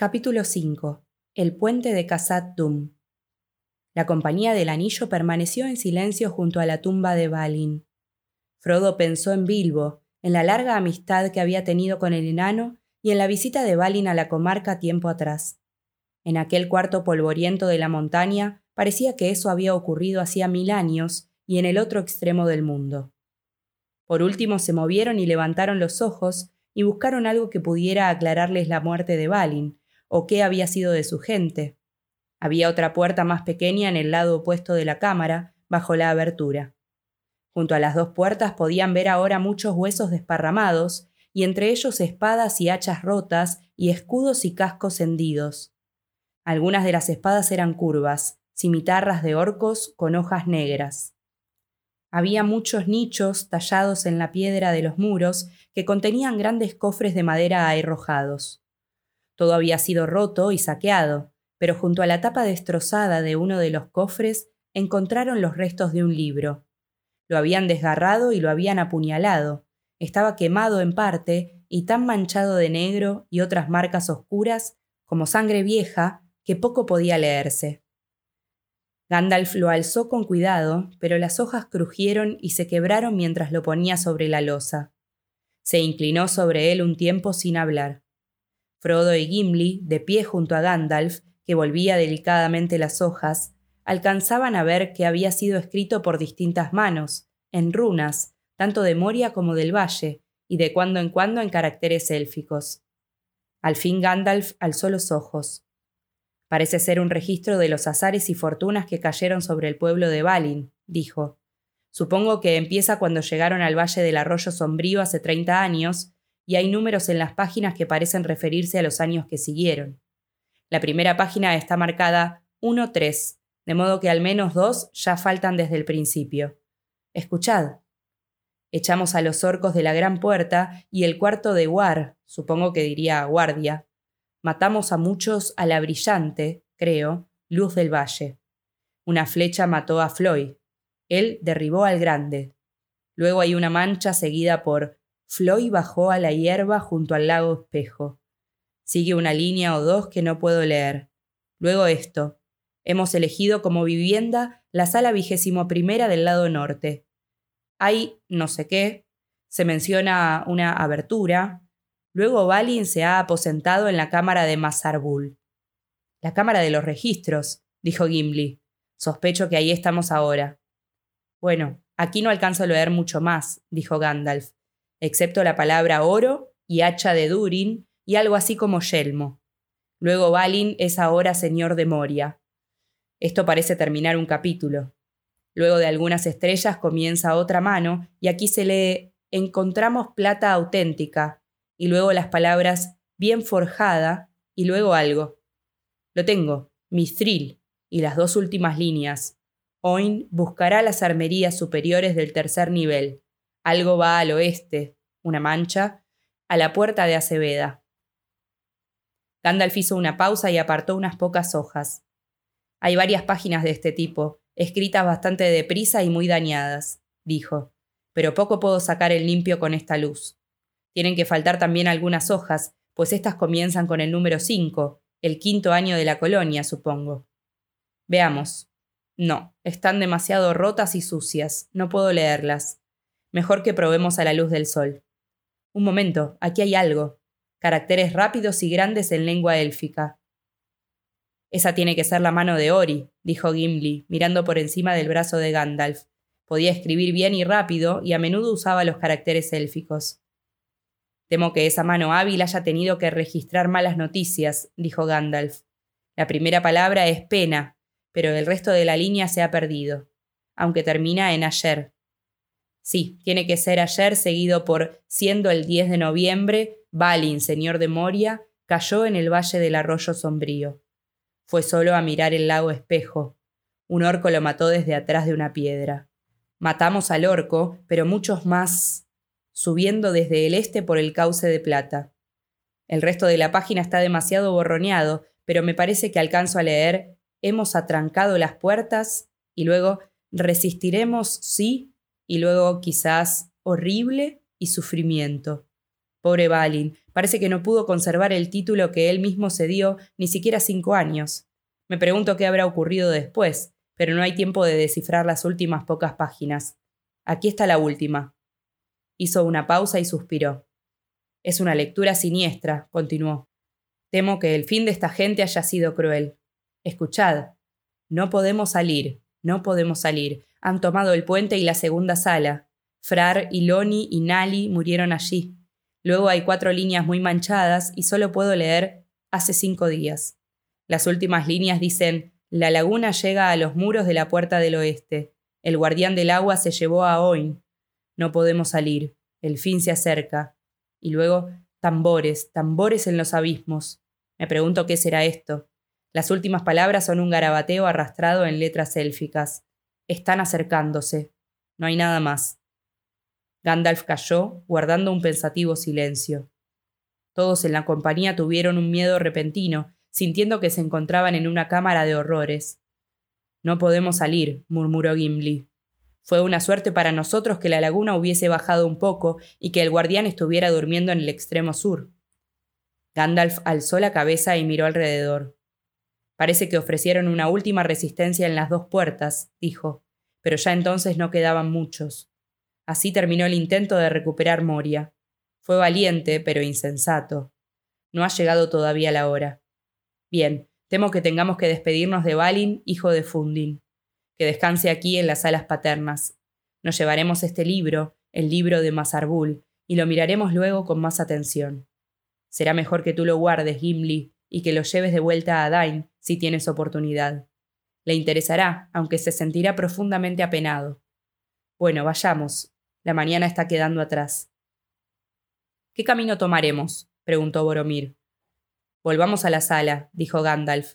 Capítulo 5. El puente de Khazad Dum. La compañía del anillo permaneció en silencio junto a la tumba de Balin. Frodo pensó en Bilbo, en la larga amistad que había tenido con el enano y en la visita de Balin a la comarca tiempo atrás. En aquel cuarto polvoriento de la montaña parecía que eso había ocurrido hacía mil años y en el otro extremo del mundo. Por último se movieron y levantaron los ojos y buscaron algo que pudiera aclararles la muerte de Balin, o qué había sido de su gente. Había otra puerta más pequeña en el lado opuesto de la cámara, bajo la abertura. Junto a las dos puertas podían ver ahora muchos huesos desparramados, y entre ellos espadas y hachas rotas, y escudos y cascos hendidos. Algunas de las espadas eran curvas, cimitarras de orcos con hojas negras. Había muchos nichos tallados en la piedra de los muros que contenían grandes cofres de madera aherrojados. Todo había sido roto y saqueado, pero junto a la tapa destrozada de uno de los cofres encontraron los restos de un libro. Lo habían desgarrado y lo habían apuñalado. Estaba quemado en parte y tan manchado de negro y otras marcas oscuras como sangre vieja que poco podía leerse. Gandalf lo alzó con cuidado, pero las hojas crujieron y se quebraron mientras lo ponía sobre la losa. Se inclinó sobre él un tiempo sin hablar. Frodo y Gimli, de pie junto a Gandalf, que volvía delicadamente las hojas, alcanzaban a ver que había sido escrito por distintas manos, en runas, tanto de Moria como del Valle, y de cuando en cuando en caracteres élficos. Al fin Gandalf alzó los ojos. Parece ser un registro de los azares y fortunas que cayeron sobre el pueblo de Balin, dijo. Supongo que empieza cuando llegaron al Valle del Arroyo Sombrío hace treinta años, y hay números en las páginas que parecen referirse a los años que siguieron. La primera página está marcada 1-3, de modo que al menos dos ya faltan desde el principio. Escuchad. Echamos a los orcos de la gran puerta y el cuarto de War, supongo que diría guardia, Matamos a muchos a la brillante, creo, luz del valle. Una flecha mató a Floyd. Él derribó al grande. Luego hay una mancha seguida por Floyd bajó a la hierba junto al lago espejo. Sigue una línea o dos que no puedo leer. Luego esto. Hemos elegido como vivienda la sala vigésimo primera del lado norte. Hay no sé qué. Se menciona una abertura, Luego Balin se ha aposentado en la cámara de Mazarbul. La cámara de los registros, dijo Gimli. Sospecho que ahí estamos ahora. Bueno, aquí no alcanzo a leer mucho más, dijo Gandalf, excepto la palabra oro y hacha de Durin y algo así como yelmo. Luego Balin es ahora señor de Moria. Esto parece terminar un capítulo. Luego de algunas estrellas comienza otra mano y aquí se lee Encontramos plata auténtica, y luego las palabras bien forjada y luego algo. Lo tengo, Mithril, y las dos últimas líneas. Oin buscará las armerías superiores del tercer nivel. Algo va al oeste, una mancha, a la puerta de Aceveda. Gandalf hizo una pausa y apartó unas pocas hojas. Hay varias páginas de este tipo, escritas bastante deprisa y muy dañadas, dijo, pero poco puedo sacar el limpio con esta luz. Tienen que faltar también algunas hojas, pues estas comienzan con el número 5, el quinto año de la colonia, supongo. Veamos. No, están demasiado rotas y sucias, no puedo leerlas. Mejor que probemos a la luz del sol. Un momento, aquí hay algo. Caracteres rápidos y grandes en lengua élfica. Esa tiene que ser la mano de Ori, dijo Gimli, mirando por encima del brazo de Gandalf. Podía escribir bien y rápido, y a menudo usaba los caracteres élficos. Temo que esa mano hábil haya tenido que registrar malas noticias, dijo Gandalf. La primera palabra es pena, pero el resto de la línea se ha perdido, aunque termina en ayer. Sí, tiene que ser ayer seguido por siendo el 10 de noviembre, Balin, señor de Moria, cayó en el valle del arroyo sombrío. Fue solo a mirar el lago espejo. Un orco lo mató desde atrás de una piedra. Matamos al orco, pero muchos más subiendo desde el este por el cauce de plata. El resto de la página está demasiado borroneado, pero me parece que alcanzo a leer hemos atrancado las puertas y luego resistiremos sí y luego quizás horrible y sufrimiento. Pobre Balin, Parece que no pudo conservar el título que él mismo se dio ni siquiera cinco años. Me pregunto qué habrá ocurrido después, pero no hay tiempo de descifrar las últimas pocas páginas. Aquí está la última. Hizo una pausa y suspiró. Es una lectura siniestra, continuó. Temo que el fin de esta gente haya sido cruel. Escuchad. No podemos salir, no podemos salir. Han tomado el puente y la segunda sala. Frar, Iloni y Nali murieron allí. Luego hay cuatro líneas muy manchadas y solo puedo leer hace cinco días. Las últimas líneas dicen, la laguna llega a los muros de la puerta del oeste. El guardián del agua se llevó a Oin. No podemos salir. El fin se acerca. Y luego, tambores, tambores en los abismos. Me pregunto qué será esto. Las últimas palabras son un garabateo arrastrado en letras élficas. Están acercándose. No hay nada más. Gandalf calló, guardando un pensativo silencio. Todos en la compañía tuvieron un miedo repentino, sintiendo que se encontraban en una cámara de horrores. No podemos salir, murmuró Gimli. Fue una suerte para nosotros que la laguna hubiese bajado un poco y que el guardián estuviera durmiendo en el extremo sur. Gandalf alzó la cabeza y miró alrededor. Parece que ofrecieron una última resistencia en las dos puertas, dijo, pero ya entonces no quedaban muchos. Así terminó el intento de recuperar Moria. Fue valiente, pero insensato. No ha llegado todavía la hora. Bien, temo que tengamos que despedirnos de Balin, hijo de Fundin. Que descanse aquí en las salas paternas. Nos llevaremos este libro, el libro de Masarbul, y lo miraremos luego con más atención. Será mejor que tú lo guardes, Gimli, y que lo lleves de vuelta a Dain si tienes oportunidad. Le interesará, aunque se sentirá profundamente apenado. Bueno, vayamos, la mañana está quedando atrás. ¿Qué camino tomaremos? preguntó Boromir. Volvamos a la sala, dijo Gandalf.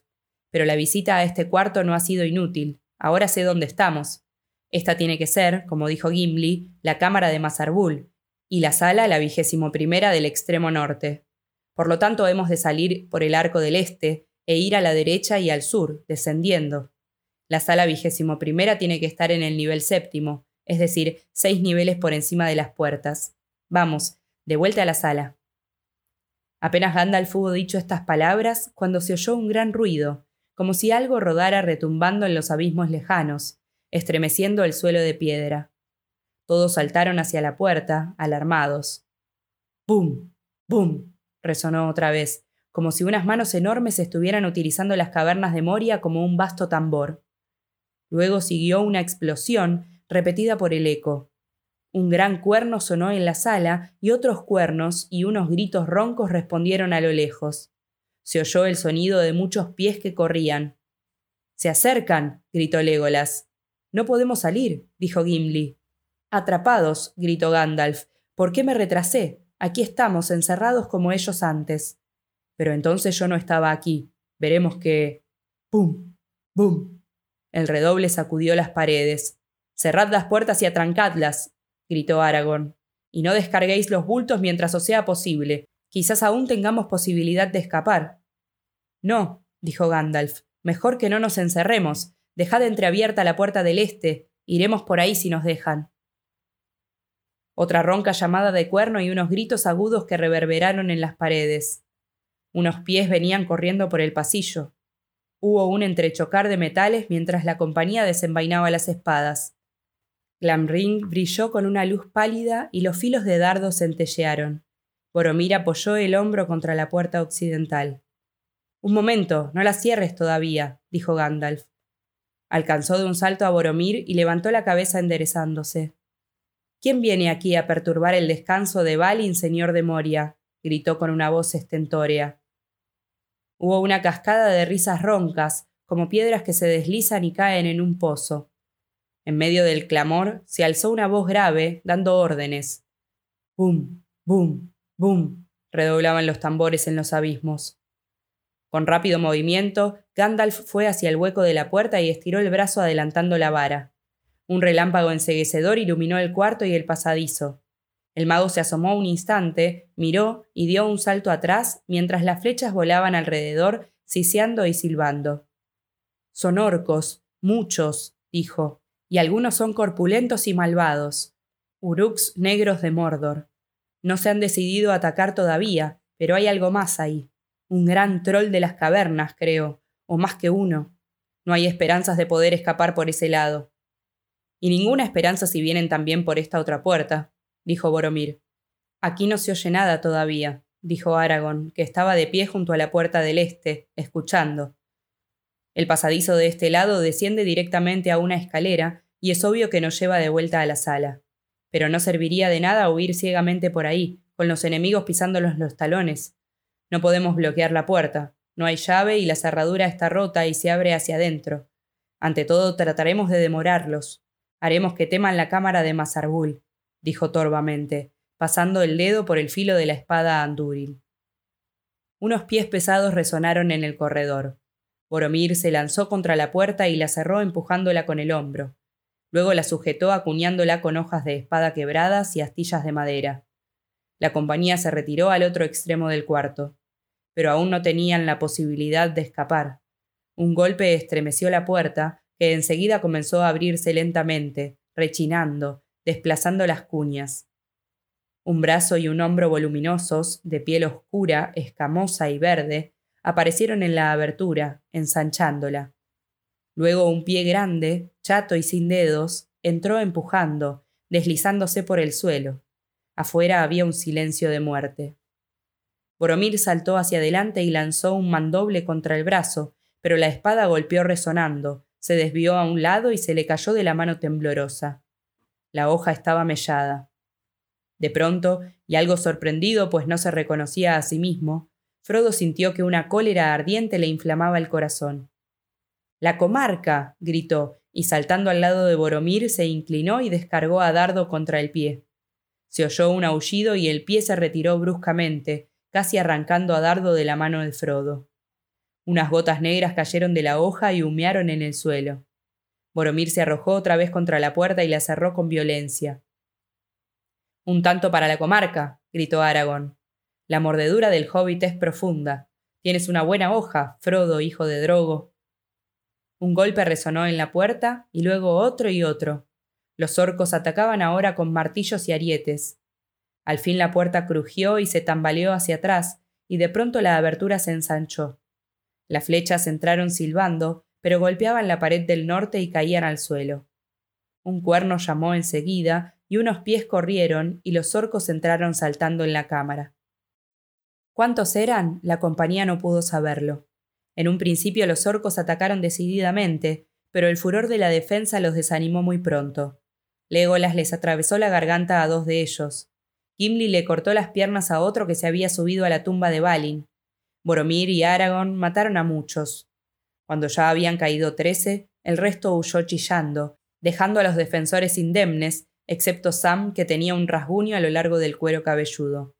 Pero la visita a este cuarto no ha sido inútil. Ahora sé dónde estamos. Esta tiene que ser, como dijo Gimli, la cámara de Mazarbul, y la sala la vigésimo primera del extremo norte. Por lo tanto, hemos de salir por el arco del este e ir a la derecha y al sur, descendiendo. La sala vigésimo primera tiene que estar en el nivel séptimo, es decir, seis niveles por encima de las puertas. Vamos, de vuelta a la sala. Apenas Gandalf hubo dicho estas palabras cuando se oyó un gran ruido, como si algo rodara retumbando en los abismos lejanos, estremeciendo el suelo de piedra. Todos saltaron hacia la puerta, alarmados. ¡Bum! ¡Bum! resonó otra vez, como si unas manos enormes estuvieran utilizando las cavernas de Moria como un vasto tambor. Luego siguió una explosión repetida por el eco. Un gran cuerno sonó en la sala y otros cuernos y unos gritos roncos respondieron a lo lejos. Se oyó el sonido de muchos pies que corrían. Se acercan, gritó Legolas. No podemos salir, dijo Gimli. Atrapados, gritó Gandalf. ¿Por qué me retrasé? Aquí estamos, encerrados como ellos antes. Pero entonces yo no estaba aquí. Veremos que. ¡Bum! ¡Bum! El redoble sacudió las paredes. Cerrad las puertas y atrancadlas, gritó Aragorn, y no descarguéis los bultos mientras os sea posible. Quizás aún tengamos posibilidad de escapar. No, dijo Gandalf, mejor que no nos encerremos. Dejad entreabierta la puerta del este. Iremos por ahí si nos dejan. Otra ronca llamada de cuerno y unos gritos agudos que reverberaron en las paredes. Unos pies venían corriendo por el pasillo. Hubo un entrechocar de metales mientras la compañía desenvainaba las espadas. Glamring brilló con una luz pálida y los filos de dardo centellearon. Boromir apoyó el hombro contra la puerta occidental. Un momento, no la cierres todavía, dijo Gandalf. Alcanzó de un salto a Boromir y levantó la cabeza enderezándose. ¿Quién viene aquí a perturbar el descanso de Balin, señor de Moria? gritó con una voz estentórea. Hubo una cascada de risas roncas, como piedras que se deslizan y caen en un pozo. En medio del clamor se alzó una voz grave, dando órdenes. ¡Bum! ¡Bum! ¡Bum! redoblaban los tambores en los abismos. Con rápido movimiento, Gandalf fue hacia el hueco de la puerta y estiró el brazo adelantando la vara. Un relámpago enseguecedor iluminó el cuarto y el pasadizo. El mago se asomó un instante, miró y dio un salto atrás mientras las flechas volaban alrededor, siseando y silbando. Son orcos, muchos, dijo y algunos son corpulentos y malvados, uruks negros de Mordor. No se han decidido a atacar todavía, pero hay algo más ahí. Un gran troll de las cavernas, creo, o más que uno. No hay esperanzas de poder escapar por ese lado. Y ninguna esperanza si vienen también por esta otra puerta, dijo Boromir. Aquí no se oye nada todavía, dijo Aragón, que estaba de pie junto a la puerta del este, escuchando. El pasadizo de este lado desciende directamente a una escalera y es obvio que nos lleva de vuelta a la sala. Pero no serviría de nada huir ciegamente por ahí, con los enemigos pisándolos los talones. No podemos bloquear la puerta. No hay llave y la cerradura está rota y se abre hacia adentro. Ante todo trataremos de demorarlos. Haremos que teman la cámara de Mazarbul, dijo torvamente, pasando el dedo por el filo de la espada a Andúril. Unos pies pesados resonaron en el corredor. Boromir se lanzó contra la puerta y la cerró empujándola con el hombro. Luego la sujetó acuñándola con hojas de espada quebradas y astillas de madera. La compañía se retiró al otro extremo del cuarto, pero aún no tenían la posibilidad de escapar. Un golpe estremeció la puerta, que enseguida comenzó a abrirse lentamente, rechinando, desplazando las cuñas. Un brazo y un hombro voluminosos, de piel oscura, escamosa y verde, aparecieron en la abertura, ensanchándola. Luego un pie grande, chato y sin dedos, entró empujando, deslizándose por el suelo. Afuera había un silencio de muerte. Boromir saltó hacia adelante y lanzó un mandoble contra el brazo, pero la espada golpeó resonando, se desvió a un lado y se le cayó de la mano temblorosa. La hoja estaba mellada. De pronto, y algo sorprendido pues no se reconocía a sí mismo, Frodo sintió que una cólera ardiente le inflamaba el corazón. La comarca. gritó, y saltando al lado de Boromir se inclinó y descargó a Dardo contra el pie. Se oyó un aullido y el pie se retiró bruscamente, casi arrancando a Dardo de la mano de Frodo. Unas gotas negras cayeron de la hoja y humearon en el suelo. Boromir se arrojó otra vez contra la puerta y la cerró con violencia. Un tanto para la comarca, gritó Aragón. La mordedura del hobbit es profunda. Tienes una buena hoja, Frodo, hijo de Drogo. Un golpe resonó en la puerta y luego otro y otro. Los orcos atacaban ahora con martillos y arietes. Al fin la puerta crujió y se tambaleó hacia atrás, y de pronto la abertura se ensanchó. Las flechas entraron silbando, pero golpeaban la pared del norte y caían al suelo. Un cuerno llamó enseguida, y unos pies corrieron, y los orcos entraron saltando en la cámara. ¿Cuántos eran? La compañía no pudo saberlo. En un principio los orcos atacaron decididamente, pero el furor de la defensa los desanimó muy pronto. Legolas les atravesó la garganta a dos de ellos. Gimli le cortó las piernas a otro que se había subido a la tumba de Balin. Boromir y Aragorn mataron a muchos. Cuando ya habían caído trece, el resto huyó chillando, dejando a los defensores indemnes, excepto Sam, que tenía un rasguño a lo largo del cuero cabelludo.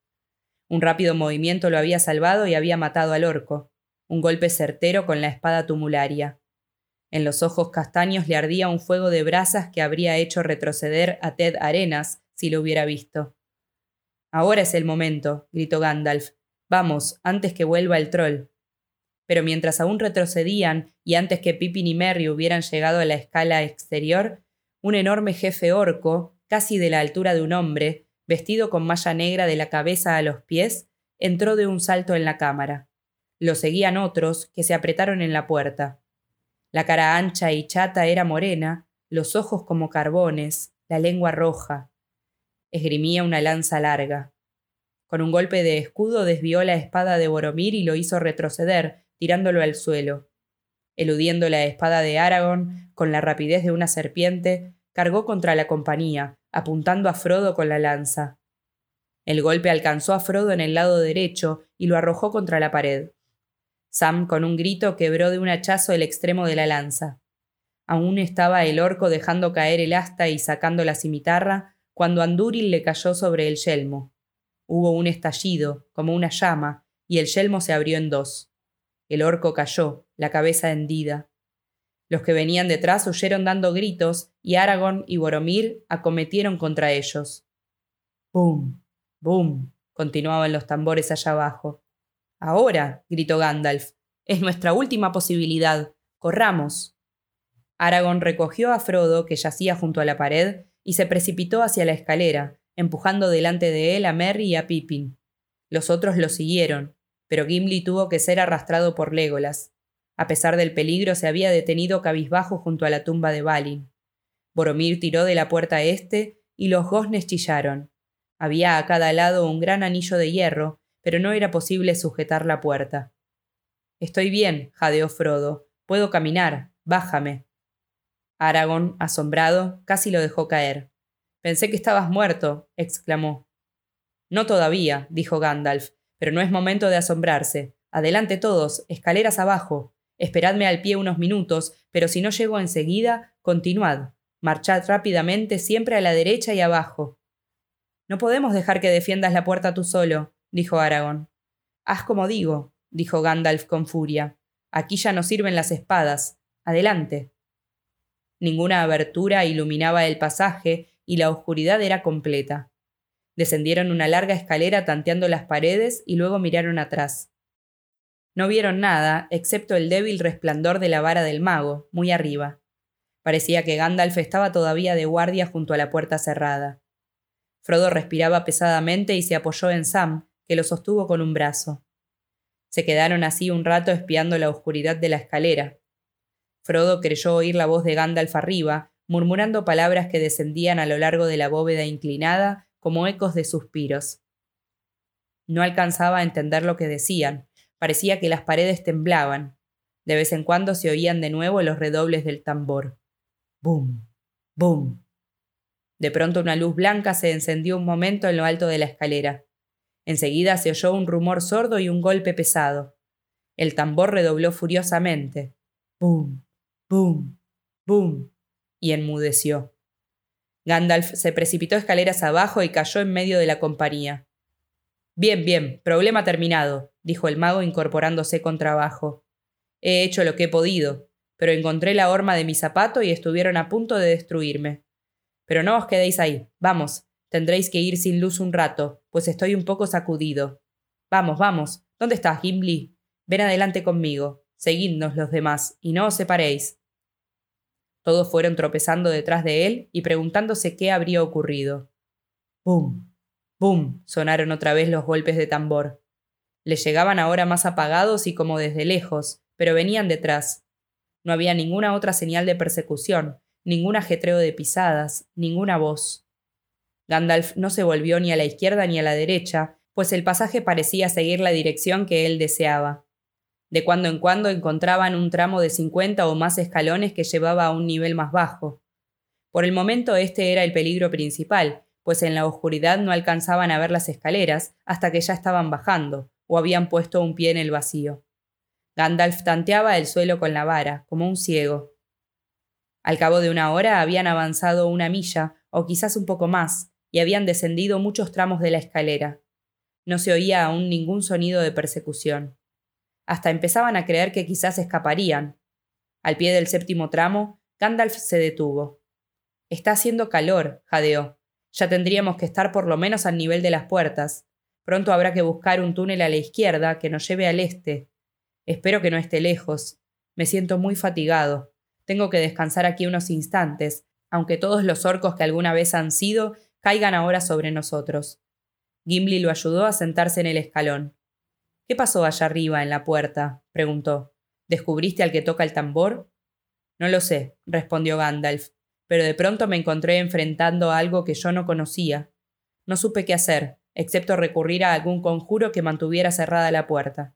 Un rápido movimiento lo había salvado y había matado al orco, un golpe certero con la espada tumularia. En los ojos castaños le ardía un fuego de brasas que habría hecho retroceder a Ted Arenas si lo hubiera visto. Ahora es el momento, gritó Gandalf. Vamos, antes que vuelva el troll. Pero mientras aún retrocedían y antes que Pippin y Merry hubieran llegado a la escala exterior, un enorme jefe orco, casi de la altura de un hombre, vestido con malla negra de la cabeza a los pies, entró de un salto en la cámara. Lo seguían otros, que se apretaron en la puerta. La cara ancha y chata era morena, los ojos como carbones, la lengua roja. Esgrimía una lanza larga. Con un golpe de escudo desvió la espada de Boromir y lo hizo retroceder, tirándolo al suelo. Eludiendo la espada de Aragorn, con la rapidez de una serpiente, cargó contra la compañía, apuntando a Frodo con la lanza. El golpe alcanzó a Frodo en el lado derecho y lo arrojó contra la pared. Sam, con un grito, quebró de un hachazo el extremo de la lanza. Aún estaba el orco dejando caer el asta y sacando la cimitarra cuando Andúril le cayó sobre el yelmo. Hubo un estallido, como una llama, y el yelmo se abrió en dos. El orco cayó, la cabeza hendida. Los que venían detrás huyeron dando gritos y Aragorn y Boromir acometieron contra ellos. ¡Bum! ¡Bum! continuaban los tambores allá abajo. Ahora, gritó Gandalf, es nuestra última posibilidad. Corramos. Aragorn recogió a Frodo, que yacía junto a la pared, y se precipitó hacia la escalera, empujando delante de él a Merry y a Pippin. Los otros lo siguieron, pero Gimli tuvo que ser arrastrado por Legolas. A pesar del peligro, se había detenido cabizbajo junto a la tumba de Balin. Boromir tiró de la puerta este y los goznes chillaron. Había a cada lado un gran anillo de hierro, pero no era posible sujetar la puerta. Estoy bien, jadeó Frodo. Puedo caminar. Bájame. Aragón, asombrado, casi lo dejó caer. Pensé que estabas muerto, exclamó. No todavía, dijo Gandalf, pero no es momento de asombrarse. Adelante todos, escaleras abajo. Esperadme al pie unos minutos, pero si no llego enseguida, continuad. Marchad rápidamente siempre a la derecha y abajo. No podemos dejar que defiendas la puerta tú solo, dijo Aragón. Haz como digo, dijo Gandalf con furia. Aquí ya no sirven las espadas. Adelante. Ninguna abertura iluminaba el pasaje y la oscuridad era completa. Descendieron una larga escalera tanteando las paredes y luego miraron atrás. No vieron nada, excepto el débil resplandor de la vara del mago, muy arriba. Parecía que Gandalf estaba todavía de guardia junto a la puerta cerrada. Frodo respiraba pesadamente y se apoyó en Sam, que lo sostuvo con un brazo. Se quedaron así un rato espiando la oscuridad de la escalera. Frodo creyó oír la voz de Gandalf arriba, murmurando palabras que descendían a lo largo de la bóveda inclinada como ecos de suspiros. No alcanzaba a entender lo que decían, parecía que las paredes temblaban. De vez en cuando se oían de nuevo los redobles del tambor. ¡Bum! ¡Bum! De pronto una luz blanca se encendió un momento en lo alto de la escalera. Enseguida se oyó un rumor sordo y un golpe pesado. El tambor redobló furiosamente. ¡Bum! ¡Bum! ¡Bum! y enmudeció. Gandalf se precipitó escaleras abajo y cayó en medio de la compañía. Bien, bien, problema terminado, dijo el mago incorporándose con trabajo. He hecho lo que he podido, pero encontré la horma de mi zapato y estuvieron a punto de destruirme. Pero no os quedéis ahí, vamos, tendréis que ir sin luz un rato, pues estoy un poco sacudido. Vamos, vamos, ¿dónde estás, Gimli? Ven adelante conmigo, seguidnos los demás, y no os separéis. Todos fueron tropezando detrás de él y preguntándose qué habría ocurrido. ¡Bum! ¡Bum! sonaron otra vez los golpes de tambor. Le llegaban ahora más apagados y como desde lejos, pero venían detrás. No había ninguna otra señal de persecución, ningún ajetreo de pisadas, ninguna voz. Gandalf no se volvió ni a la izquierda ni a la derecha, pues el pasaje parecía seguir la dirección que él deseaba. De cuando en cuando encontraban un tramo de cincuenta o más escalones que llevaba a un nivel más bajo. Por el momento este era el peligro principal, pues en la oscuridad no alcanzaban a ver las escaleras hasta que ya estaban bajando, o habían puesto un pie en el vacío. Gandalf tanteaba el suelo con la vara, como un ciego. Al cabo de una hora habían avanzado una milla, o quizás un poco más, y habían descendido muchos tramos de la escalera. No se oía aún ningún sonido de persecución. Hasta empezaban a creer que quizás escaparían. Al pie del séptimo tramo, Gandalf se detuvo. Está haciendo calor, jadeó. Ya tendríamos que estar por lo menos al nivel de las puertas. Pronto habrá que buscar un túnel a la izquierda que nos lleve al este. Espero que no esté lejos. Me siento muy fatigado. Tengo que descansar aquí unos instantes, aunque todos los orcos que alguna vez han sido caigan ahora sobre nosotros. Gimli lo ayudó a sentarse en el escalón. ¿Qué pasó allá arriba en la puerta? preguntó. ¿Descubriste al que toca el tambor? No lo sé, respondió Gandalf, pero de pronto me encontré enfrentando algo que yo no conocía. No supe qué hacer, excepto recurrir a algún conjuro que mantuviera cerrada la puerta.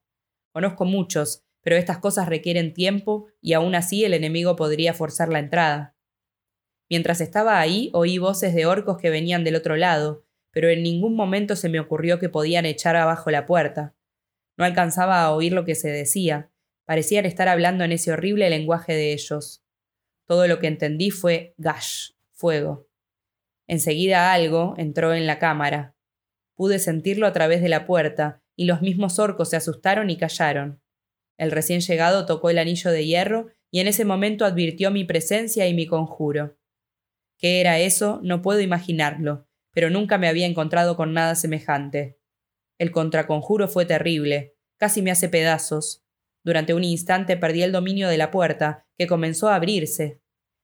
Conozco muchos, pero estas cosas requieren tiempo y aún así el enemigo podría forzar la entrada. Mientras estaba ahí oí voces de orcos que venían del otro lado, pero en ningún momento se me ocurrió que podían echar abajo la puerta. No alcanzaba a oír lo que se decía. Parecían estar hablando en ese horrible lenguaje de ellos. Todo lo que entendí fue gash, fuego. Enseguida algo entró en la cámara. Pude sentirlo a través de la puerta, y los mismos orcos se asustaron y callaron. El recién llegado tocó el anillo de hierro y en ese momento advirtió mi presencia y mi conjuro. ¿Qué era eso? No puedo imaginarlo, pero nunca me había encontrado con nada semejante. El contraconjuro fue terrible, casi me hace pedazos. Durante un instante perdí el dominio de la puerta, que comenzó a abrirse.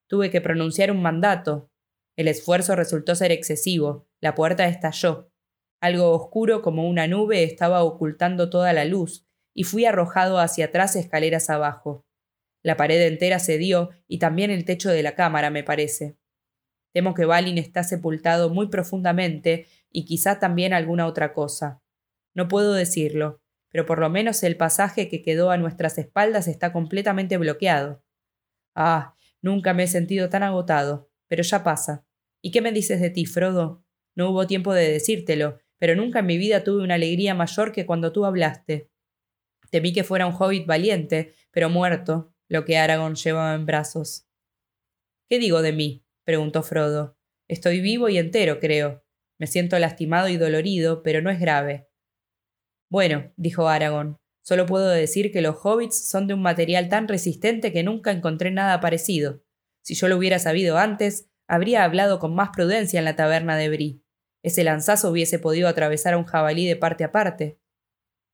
Tuve que pronunciar un mandato. El esfuerzo resultó ser excesivo, la puerta estalló. Algo oscuro como una nube estaba ocultando toda la luz, y fui arrojado hacia atrás escaleras abajo. La pared entera cedió y también el techo de la cámara, me parece. Temo que Balin está sepultado muy profundamente y quizá también alguna otra cosa. No puedo decirlo, pero por lo menos el pasaje que quedó a nuestras espaldas está completamente bloqueado. Ah, nunca me he sentido tan agotado, pero ya pasa. ¿Y qué me dices de ti, Frodo? No hubo tiempo de decírtelo, pero nunca en mi vida tuve una alegría mayor que cuando tú hablaste. Temí que fuera un hobbit valiente, pero muerto, lo que Aragorn llevaba en brazos. ¿Qué digo de mí? preguntó Frodo. Estoy vivo y entero, creo. Me siento lastimado y dolorido, pero no es grave. Bueno, dijo Aragorn, solo puedo decir que los hobbits son de un material tan resistente que nunca encontré nada parecido. Si yo lo hubiera sabido antes, habría hablado con más prudencia en la taberna de Bri. Ese lanzazo hubiese podido atravesar a un jabalí de parte a parte.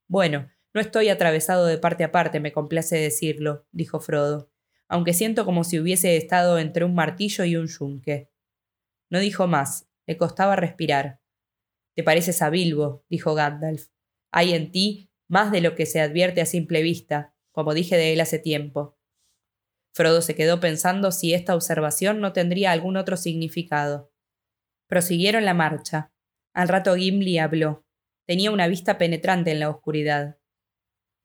Bueno, no estoy atravesado de parte a parte, me complace decirlo, dijo Frodo, aunque siento como si hubiese estado entre un martillo y un yunque. No dijo más, le costaba respirar. Te pareces a Bilbo, dijo Gandalf. Hay en ti más de lo que se advierte a simple vista, como dije de él hace tiempo. Frodo se quedó pensando si esta observación no tendría algún otro significado. Prosiguieron la marcha. Al rato Gimli habló. Tenía una vista penetrante en la oscuridad.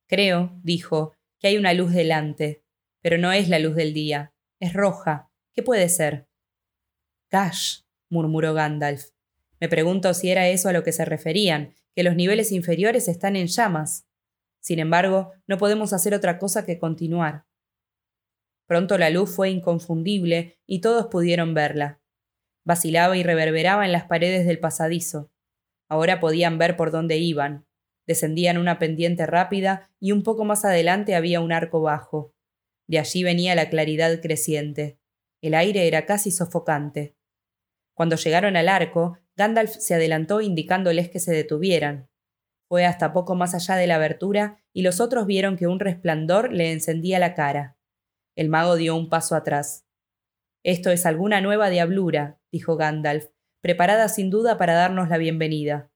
Creo, dijo, que hay una luz delante, pero no es la luz del día. Es roja. ¿Qué puede ser? Gash, murmuró Gandalf. Me pregunto si era eso a lo que se referían, que los niveles inferiores están en llamas. Sin embargo, no podemos hacer otra cosa que continuar. Pronto la luz fue inconfundible y todos pudieron verla. Vacilaba y reverberaba en las paredes del pasadizo. Ahora podían ver por dónde iban. Descendían una pendiente rápida y un poco más adelante había un arco bajo. De allí venía la claridad creciente. El aire era casi sofocante. Cuando llegaron al arco, Gandalf se adelantó indicándoles que se detuvieran. Fue hasta poco más allá de la abertura y los otros vieron que un resplandor le encendía la cara. El mago dio un paso atrás. Esto es alguna nueva diablura, dijo Gandalf, preparada sin duda para darnos la bienvenida.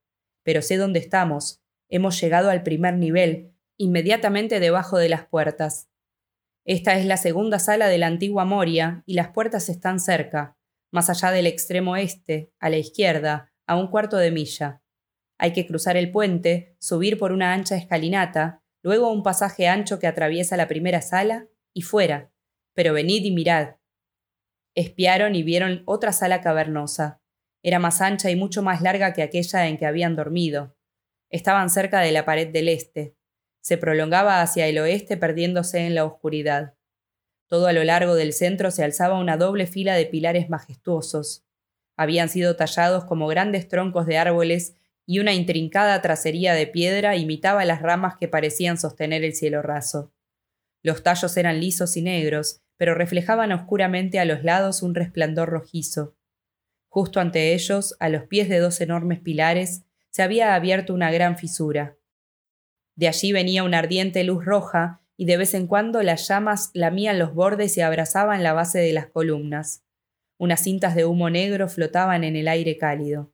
Pero sé dónde estamos. Hemos llegado al primer nivel, inmediatamente debajo de las puertas. Esta es la segunda sala de la antigua Moria, y las puertas están cerca más allá del extremo este, a la izquierda, a un cuarto de milla. Hay que cruzar el puente, subir por una ancha escalinata, luego un pasaje ancho que atraviesa la primera sala, y fuera. Pero venid y mirad. Espiaron y vieron otra sala cavernosa. Era más ancha y mucho más larga que aquella en que habían dormido. Estaban cerca de la pared del este. Se prolongaba hacia el oeste perdiéndose en la oscuridad. Todo a lo largo del centro se alzaba una doble fila de pilares majestuosos. Habían sido tallados como grandes troncos de árboles y una intrincada tracería de piedra imitaba las ramas que parecían sostener el cielo raso. Los tallos eran lisos y negros, pero reflejaban oscuramente a los lados un resplandor rojizo. Justo ante ellos, a los pies de dos enormes pilares, se había abierto una gran fisura. De allí venía una ardiente luz roja y de vez en cuando las llamas lamían los bordes y abrazaban la base de las columnas. Unas cintas de humo negro flotaban en el aire cálido.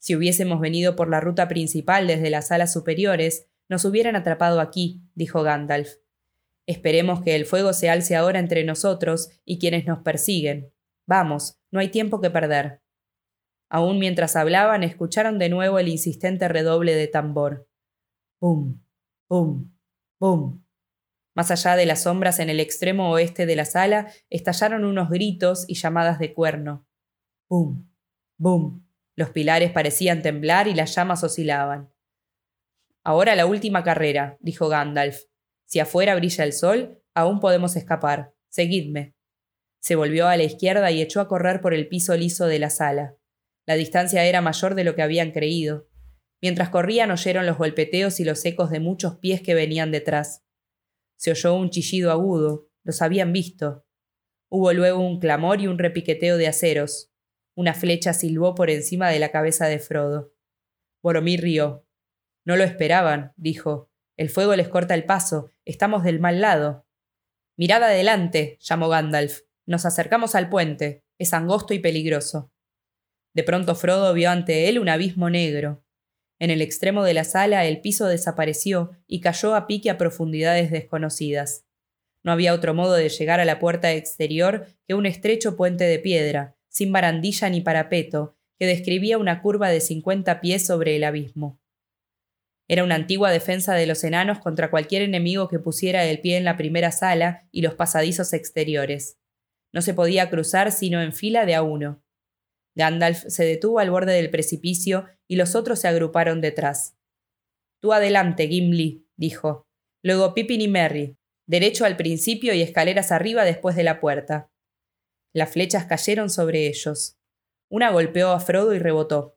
Si hubiésemos venido por la ruta principal desde las salas superiores, nos hubieran atrapado aquí, dijo Gandalf. Esperemos que el fuego se alce ahora entre nosotros y quienes nos persiguen. Vamos, no hay tiempo que perder. Aún mientras hablaban, escucharon de nuevo el insistente redoble de tambor. ¡Pum! ¡Pum! ¡Pum! Más allá de las sombras en el extremo oeste de la sala, estallaron unos gritos y llamadas de cuerno. ¡Bum! ¡Bum! Los pilares parecían temblar y las llamas oscilaban. Ahora la última carrera, dijo Gandalf. Si afuera brilla el sol, aún podemos escapar. Seguidme. Se volvió a la izquierda y echó a correr por el piso liso de la sala. La distancia era mayor de lo que habían creído. Mientras corrían oyeron los golpeteos y los ecos de muchos pies que venían detrás. Se oyó un chillido agudo. Los habían visto. Hubo luego un clamor y un repiqueteo de aceros. Una flecha silbó por encima de la cabeza de Frodo. Boromir rió. No lo esperaban, dijo. El fuego les corta el paso. Estamos del mal lado. Mirad adelante, llamó Gandalf. Nos acercamos al puente. Es angosto y peligroso. De pronto Frodo vio ante él un abismo negro. En el extremo de la sala el piso desapareció y cayó a pique a profundidades desconocidas. No había otro modo de llegar a la puerta exterior que un estrecho puente de piedra, sin barandilla ni parapeto, que describía una curva de cincuenta pies sobre el abismo. Era una antigua defensa de los enanos contra cualquier enemigo que pusiera el pie en la primera sala y los pasadizos exteriores. No se podía cruzar sino en fila de a uno. Gandalf se detuvo al borde del precipicio y los otros se agruparon detrás. Tú adelante, Gimli, dijo. Luego Pippin y Merry. Derecho al principio y escaleras arriba después de la puerta. Las flechas cayeron sobre ellos. Una golpeó a Frodo y rebotó.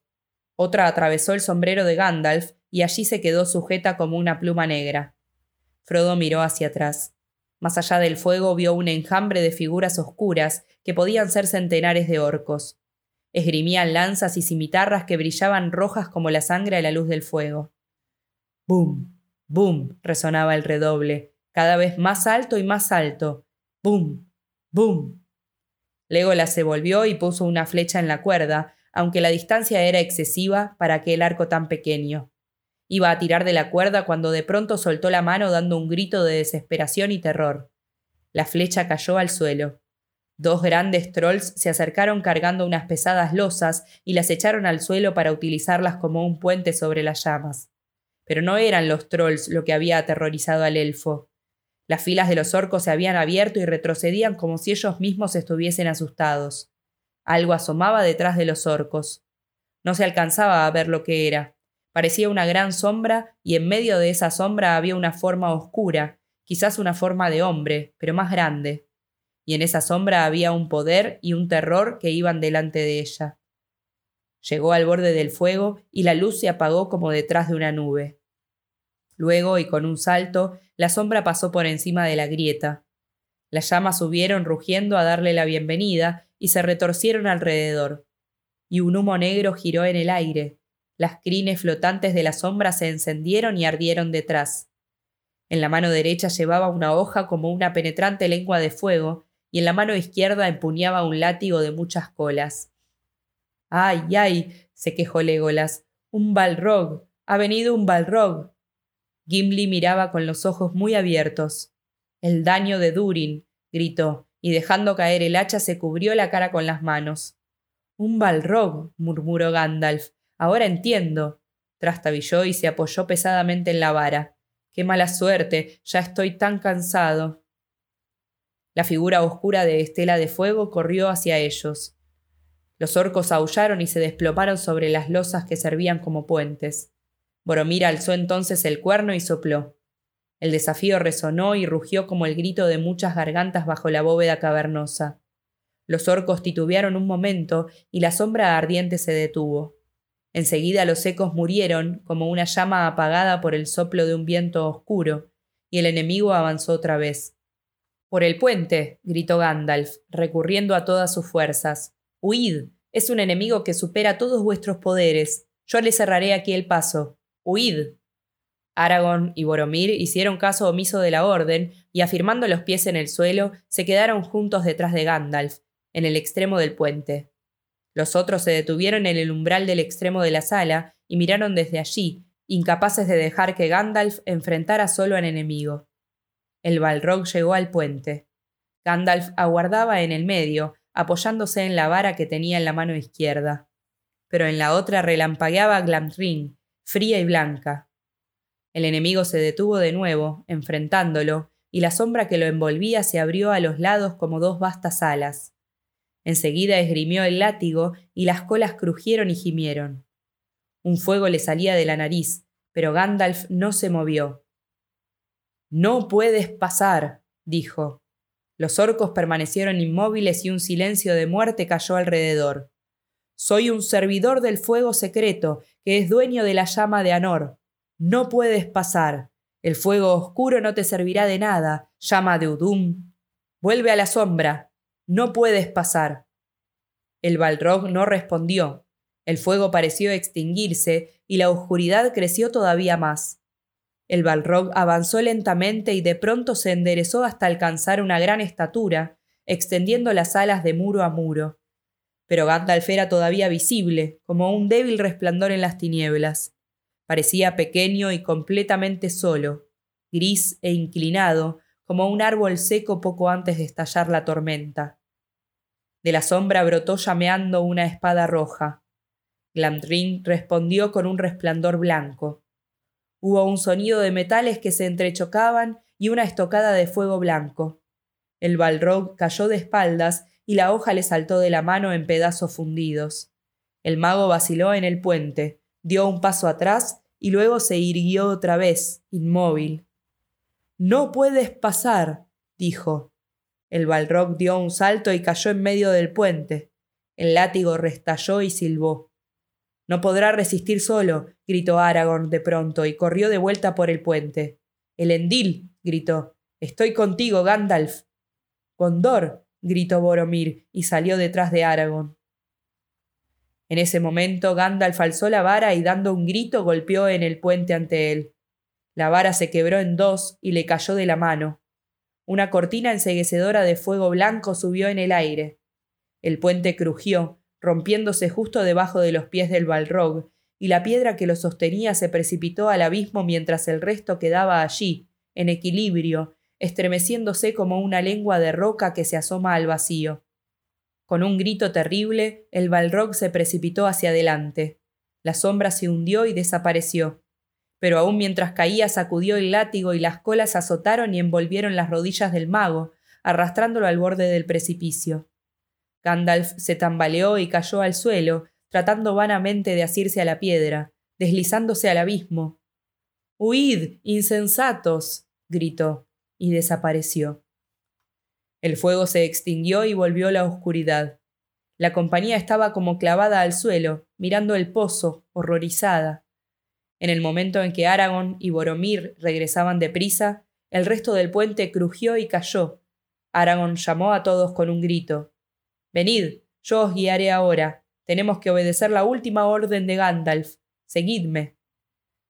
Otra atravesó el sombrero de Gandalf y allí se quedó sujeta como una pluma negra. Frodo miró hacia atrás. Más allá del fuego vio un enjambre de figuras oscuras que podían ser centenares de orcos. Esgrimían lanzas y cimitarras que brillaban rojas como la sangre a la luz del fuego. ¡Bum! ¡Bum! resonaba el redoble, cada vez más alto y más alto. ¡Bum! ¡Bum! Legolas se volvió y puso una flecha en la cuerda, aunque la distancia era excesiva para aquel arco tan pequeño. Iba a tirar de la cuerda cuando de pronto soltó la mano dando un grito de desesperación y terror. La flecha cayó al suelo. Dos grandes trolls se acercaron cargando unas pesadas losas y las echaron al suelo para utilizarlas como un puente sobre las llamas. Pero no eran los trolls lo que había aterrorizado al elfo. Las filas de los orcos se habían abierto y retrocedían como si ellos mismos estuviesen asustados. Algo asomaba detrás de los orcos. No se alcanzaba a ver lo que era. Parecía una gran sombra y en medio de esa sombra había una forma oscura, quizás una forma de hombre, pero más grande. Y en esa sombra había un poder y un terror que iban delante de ella. Llegó al borde del fuego y la luz se apagó como detrás de una nube. Luego, y con un salto, la sombra pasó por encima de la grieta. Las llamas subieron rugiendo a darle la bienvenida y se retorcieron alrededor. Y un humo negro giró en el aire, las crines flotantes de la sombra se encendieron y ardieron detrás. En la mano derecha llevaba una hoja como una penetrante lengua de fuego, y en la mano izquierda empuñaba un látigo de muchas colas. ¡Ay, ay! se quejó Legolas. Un balrog. Ha venido un balrog. Gimli miraba con los ojos muy abiertos. El daño de Durin, gritó, y dejando caer el hacha se cubrió la cara con las manos. Un balrog, murmuró Gandalf, Ahora entiendo. Trastabilló y se apoyó pesadamente en la vara. Qué mala suerte. Ya estoy tan cansado. La figura oscura de Estela de Fuego corrió hacia ellos. Los orcos aullaron y se desplomaron sobre las losas que servían como puentes. Boromir alzó entonces el cuerno y sopló. El desafío resonó y rugió como el grito de muchas gargantas bajo la bóveda cavernosa. Los orcos titubearon un momento y la sombra ardiente se detuvo. Enseguida los ecos murieron como una llama apagada por el soplo de un viento oscuro, y el enemigo avanzó otra vez. Por el puente, gritó Gandalf, recurriendo a todas sus fuerzas. Huid. Es un enemigo que supera todos vuestros poderes. Yo le cerraré aquí el paso. Huid. Aragorn y Boromir hicieron caso omiso de la orden y, afirmando los pies en el suelo, se quedaron juntos detrás de Gandalf, en el extremo del puente. Los otros se detuvieron en el umbral del extremo de la sala y miraron desde allí, incapaces de dejar que Gandalf enfrentara solo al enemigo. El Balrog llegó al puente. Gandalf aguardaba en el medio, apoyándose en la vara que tenía en la mano izquierda. Pero en la otra relampagueaba Glamdring, fría y blanca. El enemigo se detuvo de nuevo, enfrentándolo, y la sombra que lo envolvía se abrió a los lados como dos vastas alas. Enseguida esgrimió el látigo y las colas crujieron y gimieron. Un fuego le salía de la nariz, pero Gandalf no se movió. No puedes pasar, dijo. Los orcos permanecieron inmóviles y un silencio de muerte cayó alrededor. Soy un servidor del fuego secreto, que es dueño de la llama de Anor. No puedes pasar. El fuego oscuro no te servirá de nada, llama de Udum. Vuelve a la sombra, no puedes pasar. El Balrog no respondió. El fuego pareció extinguirse y la oscuridad creció todavía más. El Balrog avanzó lentamente y de pronto se enderezó hasta alcanzar una gran estatura, extendiendo las alas de muro a muro. Pero Gandalf era todavía visible, como un débil resplandor en las tinieblas. Parecía pequeño y completamente solo, gris e inclinado, como un árbol seco poco antes de estallar la tormenta. De la sombra brotó llameando una espada roja. Glamdring respondió con un resplandor blanco. Hubo un sonido de metales que se entrechocaban y una estocada de fuego blanco. El balrog cayó de espaldas y la hoja le saltó de la mano en pedazos fundidos. El mago vaciló en el puente, dio un paso atrás y luego se irguió otra vez, inmóvil. No puedes pasar, dijo. El balrog dio un salto y cayó en medio del puente. El látigo restalló y silbó. No podrá resistir solo, gritó Aragorn de pronto y corrió de vuelta por el puente. El Endil, gritó. Estoy contigo, Gandalf. Gondor, gritó Boromir y salió detrás de Aragorn. En ese momento Gandalf alzó la vara y dando un grito golpeó en el puente ante él. La vara se quebró en dos y le cayó de la mano. Una cortina enseguecedora de fuego blanco subió en el aire. El puente crujió, rompiéndose justo debajo de los pies del Balrog, y la piedra que lo sostenía se precipitó al abismo mientras el resto quedaba allí, en equilibrio, estremeciéndose como una lengua de roca que se asoma al vacío. Con un grito terrible, el Balrog se precipitó hacia adelante. La sombra se hundió y desapareció. Pero aún mientras caía sacudió el látigo y las colas azotaron y envolvieron las rodillas del mago, arrastrándolo al borde del precipicio. Gandalf se tambaleó y cayó al suelo, tratando vanamente de asirse a la piedra, deslizándose al abismo. Huid, insensatos. gritó, y desapareció. El fuego se extinguió y volvió la oscuridad. La compañía estaba como clavada al suelo, mirando el pozo, horrorizada. En el momento en que Aragón y Boromir regresaban deprisa, el resto del puente crujió y cayó. Aragón llamó a todos con un grito. Venid, yo os guiaré ahora. Tenemos que obedecer la última orden de Gandalf. Seguidme.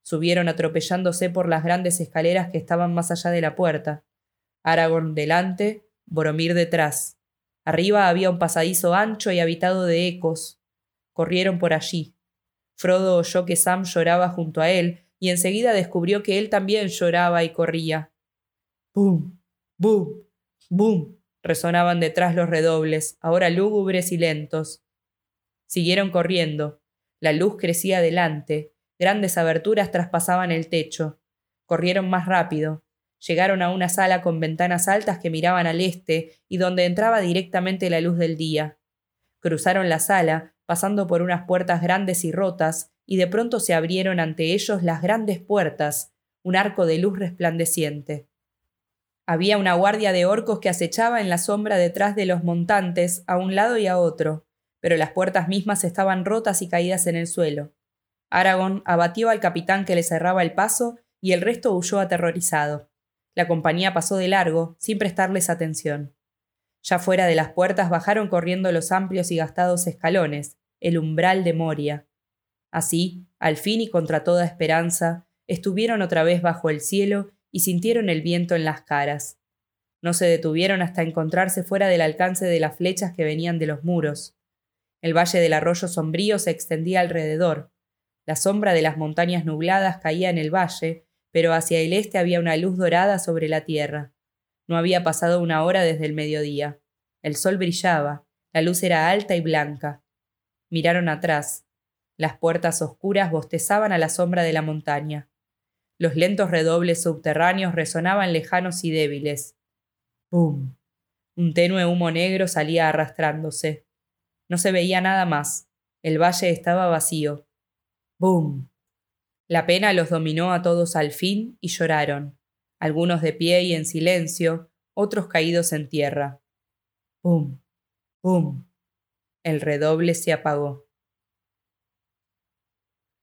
Subieron atropellándose por las grandes escaleras que estaban más allá de la puerta. Aragorn delante, Boromir detrás. Arriba había un pasadizo ancho y habitado de ecos. Corrieron por allí. Frodo oyó que Sam lloraba junto a él, y enseguida descubrió que él también lloraba y corría. ¡Bum! ¡Bum! ¡Bum! Resonaban detrás los redobles, ahora lúgubres y lentos. Siguieron corriendo. La luz crecía adelante, grandes aberturas traspasaban el techo. Corrieron más rápido. Llegaron a una sala con ventanas altas que miraban al este y donde entraba directamente la luz del día. Cruzaron la sala, pasando por unas puertas grandes y rotas, y de pronto se abrieron ante ellos las grandes puertas, un arco de luz resplandeciente. Había una guardia de orcos que acechaba en la sombra detrás de los montantes, a un lado y a otro, pero las puertas mismas estaban rotas y caídas en el suelo. Aragón abatió al capitán que le cerraba el paso y el resto huyó aterrorizado. La compañía pasó de largo, sin prestarles atención. Ya fuera de las puertas bajaron corriendo los amplios y gastados escalones, el umbral de Moria. Así, al fin y contra toda esperanza, estuvieron otra vez bajo el cielo y sintieron el viento en las caras. No se detuvieron hasta encontrarse fuera del alcance de las flechas que venían de los muros. El valle del arroyo sombrío se extendía alrededor. La sombra de las montañas nubladas caía en el valle, pero hacia el este había una luz dorada sobre la tierra. No había pasado una hora desde el mediodía. El sol brillaba, la luz era alta y blanca. Miraron atrás. Las puertas oscuras bostezaban a la sombra de la montaña. Los lentos redobles subterráneos resonaban lejanos y débiles. ¡Bum! Un tenue humo negro salía arrastrándose. No se veía nada más. El valle estaba vacío. ¡Bum! La pena los dominó a todos al fin y lloraron, algunos de pie y en silencio, otros caídos en tierra. ¡Pum! ¡Pum! El redoble se apagó.